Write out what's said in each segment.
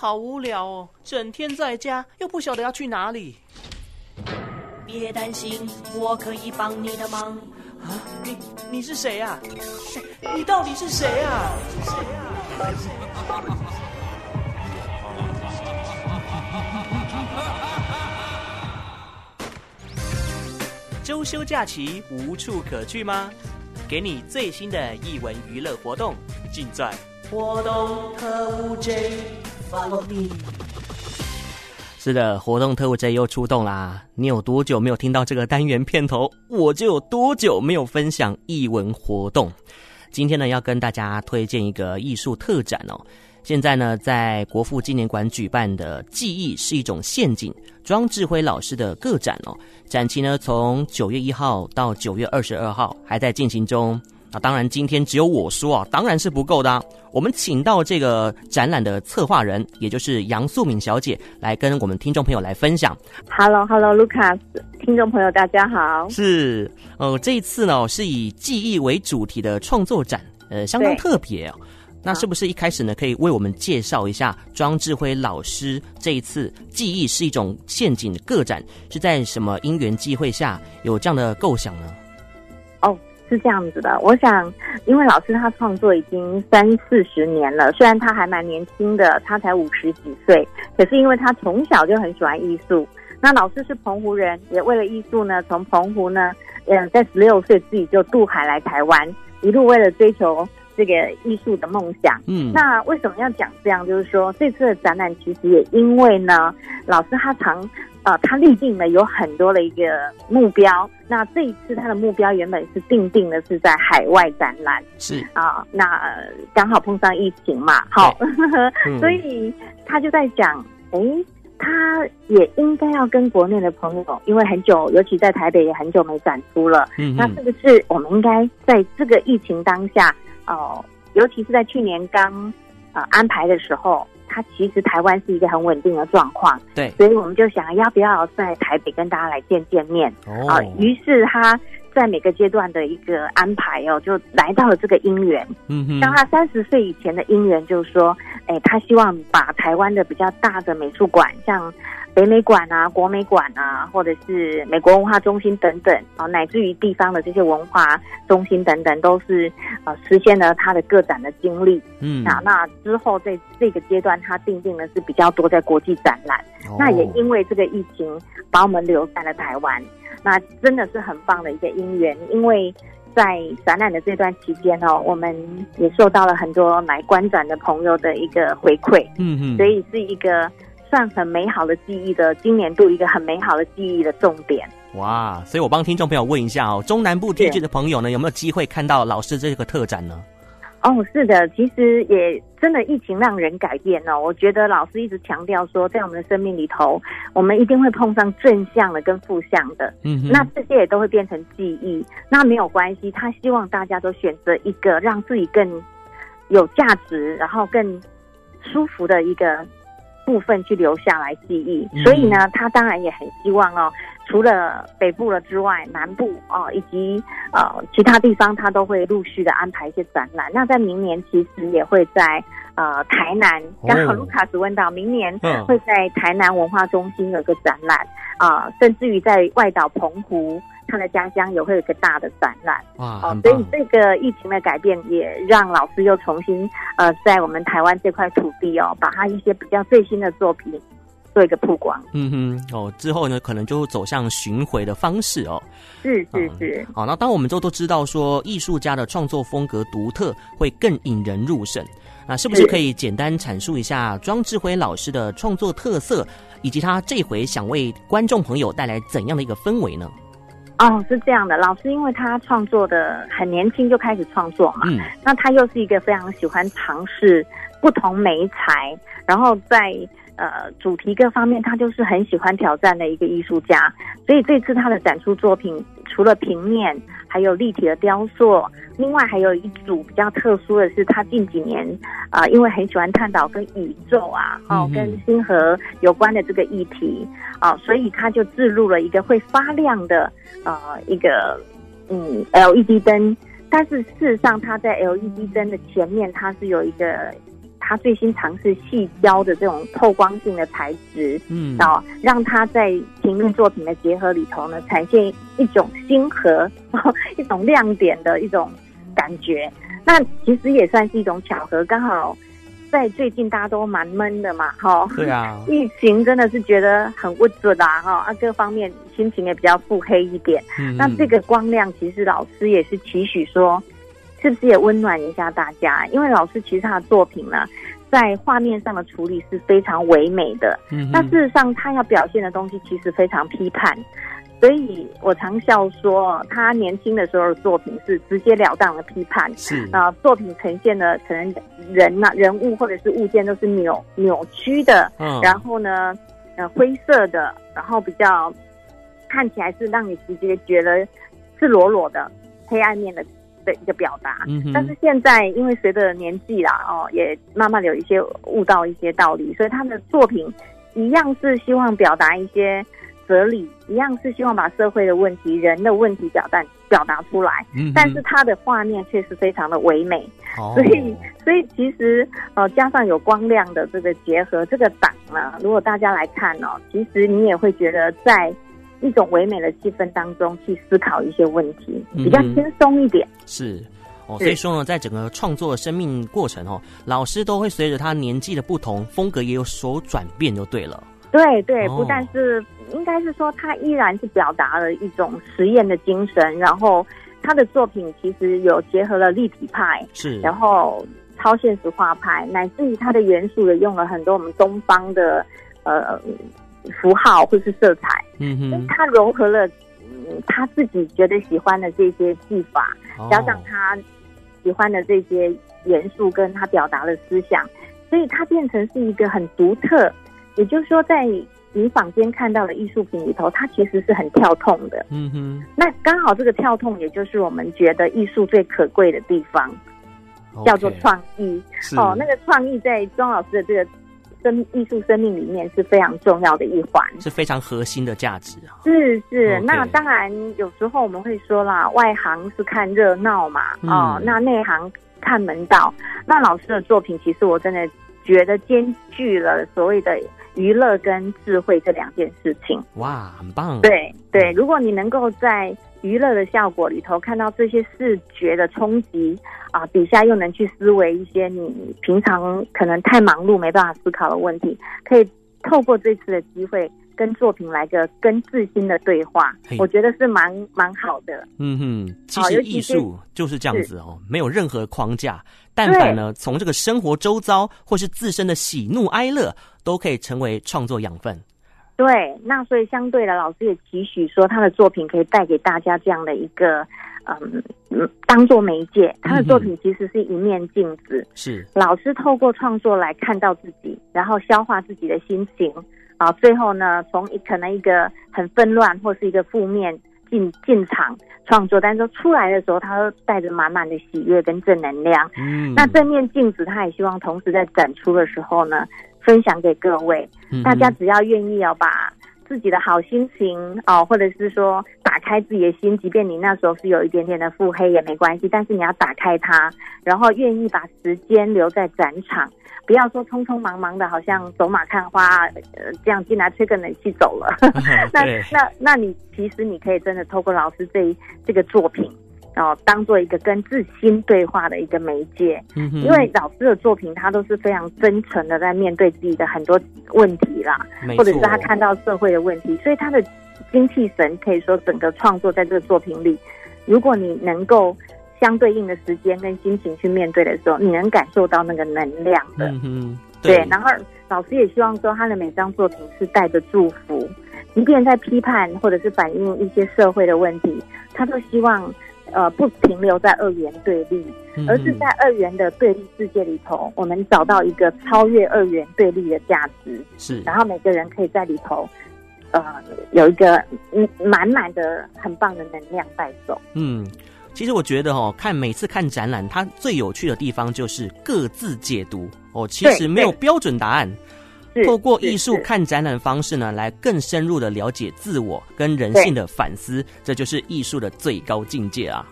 好无聊哦，整天在家又不晓得要去哪里。别担心，我可以帮你的忙。啊，你你是谁啊？你到底是谁啊？是谁啊？周休假期无处可去吗？给你最新的艺文娱乐活动，尽在活动特务 J 是的，活动特务 J 又出动啦！你有多久没有听到这个单元片头，我就有多久没有分享艺文活动。今天呢，要跟大家推荐一个艺术特展哦。现在呢，在国父纪念馆举办的“记忆是一种陷阱”庄志辉老师的个展哦，展期呢从九月一号到九月二十二号还在进行中。啊，当然，今天只有我说啊，当然是不够的啊。我们请到这个展览的策划人，也就是杨素敏小姐，来跟我们听众朋友来分享。Hello，Hello，Lucas，听众朋友大家好。是，呃，这一次呢是以记忆为主题的创作展，呃，相当特别哦。那是不是一开始呢，可以为我们介绍一下庄志辉老师这一次记忆是一种陷阱个展，是在什么因缘际会下有这样的构想呢？哦。是这样子的，我想，因为老师他创作已经三四十年了，虽然他还蛮年轻的，他才五十几岁，可是因为他从小就很喜欢艺术。那老师是澎湖人，也为了艺术呢，从澎湖呢，嗯，在十六岁自己就渡海来台湾，一路为了追求这个艺术的梦想。嗯，那为什么要讲这样？就是说，这次的展览其实也因为呢，老师他常。啊、呃，他立定了有很多的一个目标。那这一次他的目标原本是定定的是在海外展览，是啊，那刚好碰上疫情嘛，好，嗯、所以他就在讲，哎，他也应该要跟国内的朋友，因为很久，尤其在台北也很久没展出了，嗯，那是不是我们应该在这个疫情当下，哦、呃，尤其是在去年刚呃安排的时候。它其实台湾是一个很稳定的状况，对，所以我们就想要不要在台北跟大家来见见面啊？哦、于是他在每个阶段的一个安排哦，就来到了这个姻缘。嗯哼，像他三十岁以前的姻缘，就是说，哎，他希望把台湾的比较大的美术馆，像。北美馆啊，国美馆啊，或者是美国文化中心等等啊，乃至于地方的这些文化中心等等，都是呃实现了他的个展的经历。嗯，那那之后在这个阶段，他定定的是比较多在国际展览。哦、那也因为这个疫情，把我们留在了台湾。那真的是很棒的一个因缘，因为在展览的这段期间哦，我们也受到了很多来观展的朋友的一个回馈。嗯嗯，所以是一个。算很美好的记忆的今年度一个很美好的记忆的重点哇！所以我帮听众朋友问一下哦，中南部地区的朋友呢，有没有机会看到老师这个特展呢？哦，是的，其实也真的疫情让人改变哦。我觉得老师一直强调说，在我们的生命里头，我们一定会碰上正向的跟负向的，嗯，那这些也都会变成记忆。那没有关系，他希望大家都选择一个让自己更有价值，然后更舒服的一个。部分去留下来记忆，所以呢，他当然也很希望哦，除了北部了之外，南部哦，以及呃其他地方，他都会陆续的安排一些展览。那在明年其实也会在呃台南，刚好卢卡斯问到，明年会在台南文化中心有个展览啊，呃，甚至于在外岛澎湖。他的家乡也会有一个大的展览哇，哦，所以这个疫情的改变也让老师又重新呃，在我们台湾这块土地哦，把他一些比较最新的作品做一个曝光。嗯哼，哦，之后呢，可能就走向巡回的方式哦。是是是。好，那当我们都都知道说，艺术家的创作风格独特，会更引人入胜。那是不是可以简单阐述一下庄志辉老师的创作特色，以及他这回想为观众朋友带来怎样的一个氛围呢？哦，是这样的，老师因为他创作的很年轻就开始创作嘛，嗯，那他又是一个非常喜欢尝试不同媒材，然后在呃主题各方面，他就是很喜欢挑战的一个艺术家，所以这次他的展出作品除了平面，还有立体的雕塑。另外还有一组比较特殊的是，他近几年啊、呃，因为很喜欢探讨跟宇宙啊，哦，跟星河有关的这个议题啊、呃，所以他就置入了一个会发亮的呃一个嗯 LED 灯，但是事实上它在 LED 灯的前面，它是有一个。他最新尝试细胶的这种透光性的材质，嗯，哦，让他在平面作品的结合里头呢，呈现一种新和，一种亮点的一种感觉。那其实也算是一种巧合，刚好在最近大家都蛮闷的嘛，哈，对啊，疫情真的是觉得很不准啦，哈，啊，各方面心情也比较腹黑一点。嗯，那这个光亮，其实老师也是期许说。是不是也温暖一下大家？因为老师其实他的作品呢，在画面上的处理是非常唯美的。嗯，那事实上他要表现的东西其实非常批判，所以我常笑说，他年轻的时候的作品是直截了当的批判。是啊，作品呈现的可能人呐、啊、人物或者是物件都是扭扭曲的，嗯，然后呢，呃，灰色的，然后比较看起来是让你直接觉得赤裸裸的黑暗面的。的一个表达，但是现在因为随着年纪啦，哦，也慢慢的有一些悟到一些道理，所以他的作品一样是希望表达一些哲理，一样是希望把社会的问题、人的问题表达表达出来。但是他的画面却是非常的唯美，所以所以其实呃加上有光亮的这个结合，这个档呢，如果大家来看哦，其实你也会觉得在。一种唯美的气氛当中去思考一些问题，比较轻松一点。嗯、是哦，所以说呢，在整个创作的生命过程哦，老师都会随着他年纪的不同，风格也有所转变，就对了。对对，不但是，应该是说他依然是表达了一种实验的精神，然后他的作品其实有结合了立体派，是，然后超现实画派，乃至于他的元素也用了很多我们东方的呃。符号或是色彩，嗯哼，他融合了嗯他自己觉得喜欢的这些技法，加上他喜欢的这些元素，跟他表达的思想，所以它变成是一个很独特。也就是说，在你坊间看到的艺术品里头，它其实是很跳痛的。嗯哼，那刚好这个跳痛，也就是我们觉得艺术最可贵的地方，okay, 叫做创意。哦，那个创意在庄老师的这个。生艺术生命里面是非常重要的一环，是非常核心的价值啊。是是，Okay. 那当然有时候我们会说啦，外行是看热闹嘛，嗯、哦，那内行看门道。那老师的作品，其实我真的觉得兼具了所谓的娱乐跟智慧这两件事情。哇，很棒！对对，如果你能够在娱乐的效果里头看到这些视觉的冲击。啊，底下又能去思维一些你平常可能太忙碌没办法思考的问题，可以透过这次的机会跟作品来个跟自心的对话，我觉得是蛮蛮好的。嗯哼，其实艺术就是这样子哦，没有任何框架，但凡呢从这个生活周遭或是自身的喜怒哀乐，都可以成为创作养分。对，那所以相对的，老师也期许说他的作品可以带给大家这样的一个。嗯嗯，当做媒介，他的作品其实是一面镜子。是老师透过创作来看到自己，然后消化自己的心情啊，最后呢，从一可能一个很纷乱或是一个负面进进场创作，但是出来的时候，他都带着满满的喜悦跟正能量。嗯，那这面镜子，他也希望同时在展出的时候呢，分享给各位。嗯，大家只要愿意哦把。自己的好心情哦，或者是说打开自己的心，即便你那时候是有一点点的腹黑也没关系，但是你要打开它，然后愿意把时间留在展场，不要说匆匆忙忙的，好像走马看花，呃，这样进来吹个冷气走了。那那那你其实你可以真的透过老师这一这个作品。哦，当做一个跟自心对话的一个媒介，因为老师的作品他都是非常真诚的在面对自己的很多问题啦，或者是他看到社会的问题，所以他的精气神可以说整个创作在这个作品里，如果你能够相对应的时间跟心情去面对的时候，你能感受到那个能量的，嗯、对，对。然后老师也希望说他的每张作品是带着祝福，即便在批判或者是反映一些社会的问题，他都希望。呃，不停留在二元对立，而是在二元的对立世界里头，我们找到一个超越二元对立的价值。是，然后每个人可以在里头，呃，有一个嗯满满的很棒的能量带走。嗯，其实我觉得哦，看每次看展览，它最有趣的地方就是各自解读哦，其实没有标准答案。透过艺术看展览方式呢，来更深入的了解自我跟人性的反思，这就是艺术的最高境界啊！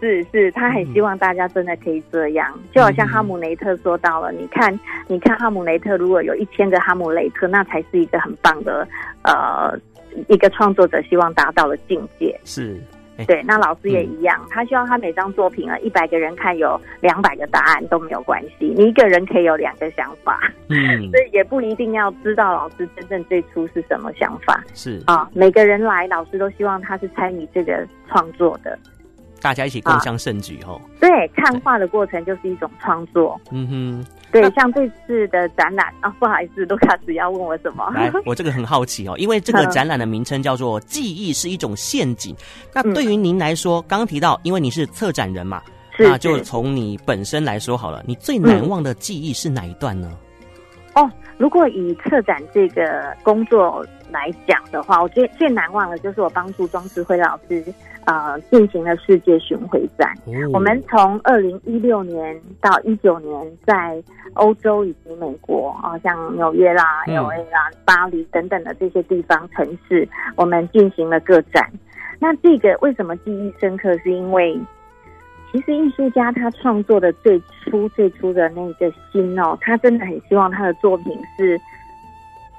是是，他很希望大家真的可以这样，嗯、就好像哈姆雷特说到了，嗯、你看，你看哈姆雷特，如果有一千个哈姆雷特，那才是一个很棒的，呃，一个创作者希望达到的境界。是。对，那老师也一样，嗯、他希望他每张作品啊，一百个人看有两百个答案都没有关系，你一个人可以有两个想法，嗯，所以也不一定要知道老师真正最初是什么想法，是。啊，每个人来，老师都希望他是参与这个创作的。大家一起共襄盛举哦。对，看画的过程就是一种创作。嗯哼，对，像这次的展览啊，不好意思，卢卡斯要问我什么？来，我这个很好奇哦，因为这个展览的名称叫做“记忆是一种陷阱”。那对于您来说，刚刚提到，因为你是策展人嘛，那就从你本身来说好了，你最难忘的记忆是哪一段呢？哦，如果以策展这个工作来讲的话，我最最难忘的就是我帮助庄志辉老师。呃，进行了世界巡回展。哦、我们从二零一六年到一九年，在欧洲以及美国啊，像纽约啦、L A 啦、巴黎等等的这些地方城市，我们进行了个展。那这个为什么记忆深刻？是因为其实艺术家他创作的最初最初的那个心哦，他真的很希望他的作品是。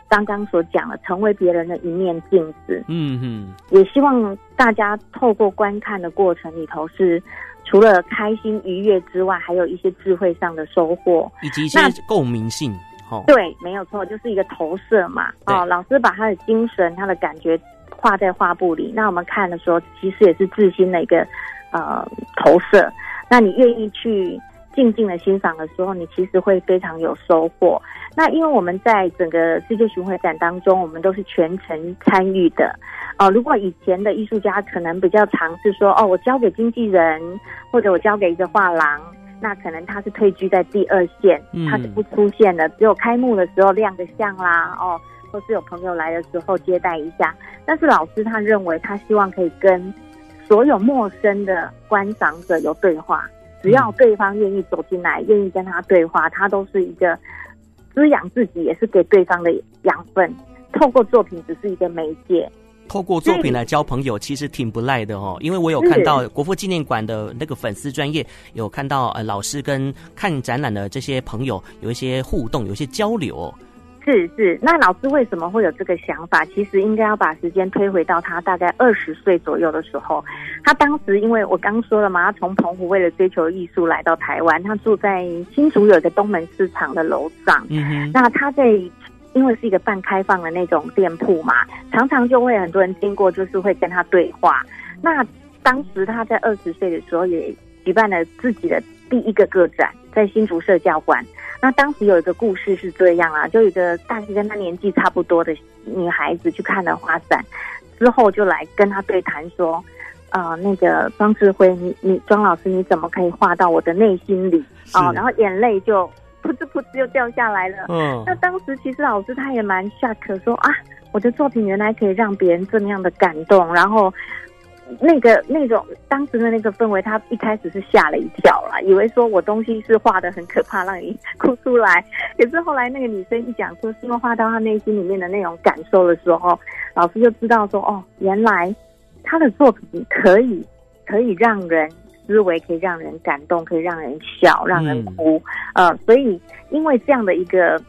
刚刚所讲的，成为别人的一面镜子。嗯哼，也希望大家透过观看的过程里头，是除了开心愉悦之外，还有一些智慧上的收获，以及一些共鸣性。那哦，对，没有错，就是一个投射嘛。对哦，老师把他的精神、他的感觉画在画布里，那我们看的时候，其实也是自心的一个呃投射。那你愿意去静静的欣赏的时候，你其实会非常有收获。那因为我们在整个世界巡回展当中，我们都是全程参与的。哦、呃，如果以前的艺术家可能比较尝试说，哦，我交给经纪人，或者我交给一个画廊，那可能他是退居在第二线，他是不出现的，只有开幕的时候亮个相啦，哦，或是有朋友来的时候接待一下。但是老师他认为，他希望可以跟所有陌生的观赏者有对话，只要对方愿意走进来，愿意跟他对话，他都是一个。滋养自己也是给对方的养分，透过作品只是一个媒介。透过作品来交朋友，其实挺不赖的哦。因为我有看到国父纪念馆的那个粉丝专业，有看到呃老师跟看展览的这些朋友有一些互动，有一些交流。是是，那老师为什么会有这个想法？其实应该要把时间推回到他大概二十岁左右的时候。他当时因为我刚说了嘛，他从澎湖为了追求艺术来到台湾，他住在新竹有一个东门市场的楼上。嗯哼，那他在因为是一个半开放的那种店铺嘛，常常就会很多人经过，就是会跟他对话。那当时他在二十岁的时候也举办了自己的第一个个展，在新竹社教馆。那当时有一个故事是这样啊，就有一个大概跟他年纪差不多的女孩子去看了花展，之后就来跟他对谈说，啊、呃，那个庄志辉，你你庄老师你怎么可以画到我的内心里啊？然后眼泪就噗哧噗哧就掉下来了。嗯，那当时其实老师他也蛮 shock，说啊，我的作品原来可以让别人这么样的感动，然后。那个那种当时的那个氛围，他一开始是吓了一跳啦，以为说我东西是画的很可怕，让你哭出来。可是后来那个女生一讲说，是因为画到她内心里面的那种感受的时候，老师就知道说，哦，原来他的作品可以可以让人思维，可以让人感动，可以让人笑，让人哭。嗯、呃，所以因为这样的一个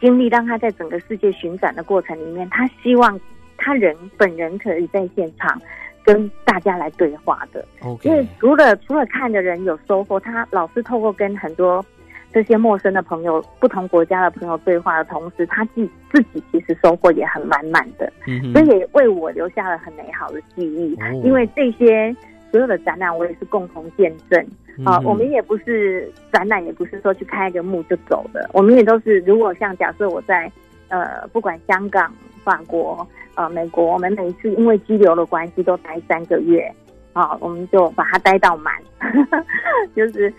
经历，让他在整个世界巡展的过程里面，他希望他人本人可以在现场。跟大家来对话的.因为除了除了看的人有收获，他老是透过跟很多这些陌生的朋友、不同国家的朋友对话的同时，他自自己其实收获也很满满的，嗯、哼所以也为我留下了很美好的记忆。哦、因为这些所有的展览，我也是共同见证啊。嗯、我们也不是展览，也不是说去开一个幕就走的，我们也都是，如果像假设我在呃，不管香港、法国。呃，美国，我们每次因为激流的关系都待三个月，啊，我们就把它待到满，就是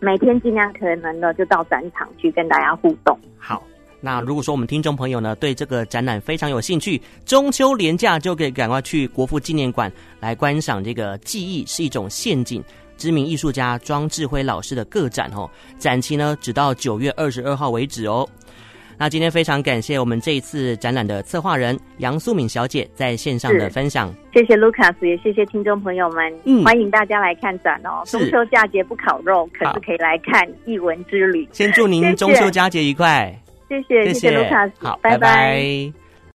每天尽量可能的就到展场去跟大家互动。好，那如果说我们听众朋友呢对这个展览非常有兴趣，中秋连假就可以赶快去国父纪念馆来观赏这个记忆是一种陷阱，知名艺术家庄智辉老师的个展哦，展期呢只到九月二十二号为止哦。那今天非常感谢我们这一次展览的策划人杨素敏小姐在线上的分享。谢谢 Lucas，也谢谢听众朋友们，嗯，欢迎大家来看展哦。中秋佳节不烤肉，可是可以来看艺文之旅。先祝您中秋佳节愉快。谢谢谢谢，Lucas，好，拜拜。拜拜。